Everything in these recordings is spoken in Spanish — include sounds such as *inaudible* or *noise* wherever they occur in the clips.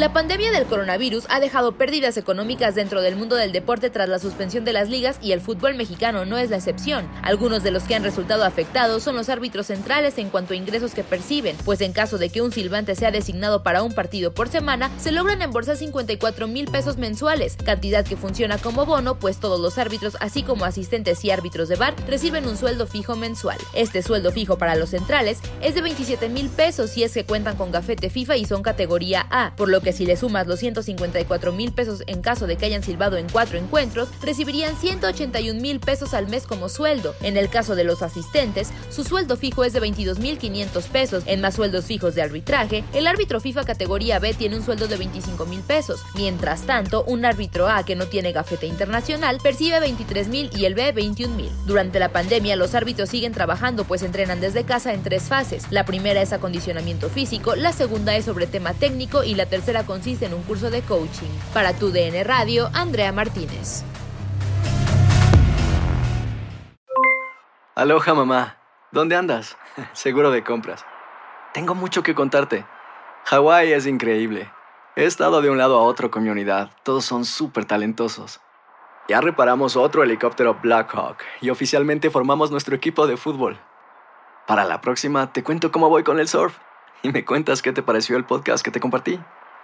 La pandemia del coronavirus ha dejado pérdidas económicas dentro del mundo del deporte tras la suspensión de las ligas y el fútbol mexicano no es la excepción. Algunos de los que han resultado afectados son los árbitros centrales en cuanto a ingresos que perciben, pues en caso de que un silbante sea designado para un partido por semana, se logran embolsar 54 mil pesos mensuales, cantidad que funciona como bono, pues todos los árbitros, así como asistentes y árbitros de bar, reciben un sueldo fijo mensual. Este sueldo fijo para los centrales es de 27 mil pesos si es que cuentan con gafete FIFA y son categoría A, por lo que si le sumas los 154 mil pesos en caso de que hayan silbado en cuatro encuentros, recibirían 181 mil pesos al mes como sueldo. En el caso de los asistentes, su sueldo fijo es de 22 mil 500 pesos. En más sueldos fijos de arbitraje, el árbitro FIFA categoría B tiene un sueldo de 25 mil pesos. Mientras tanto, un árbitro A que no tiene gafete internacional percibe 23 mil y el B 21 mil. Durante la pandemia, los árbitros siguen trabajando pues entrenan desde casa en tres fases. La primera es acondicionamiento físico, la segunda es sobre tema técnico y la tercera consiste en un curso de coaching. Para tu DN Radio, Andrea Martínez. Aloha mamá, ¿dónde andas? *laughs* Seguro de compras. Tengo mucho que contarte. Hawái es increíble. He estado de un lado a otro con mi unidad. Todos son súper talentosos. Ya reparamos otro helicóptero Blackhawk y oficialmente formamos nuestro equipo de fútbol. Para la próxima te cuento cómo voy con el surf y me cuentas qué te pareció el podcast que te compartí,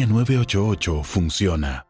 línea 988 funciona.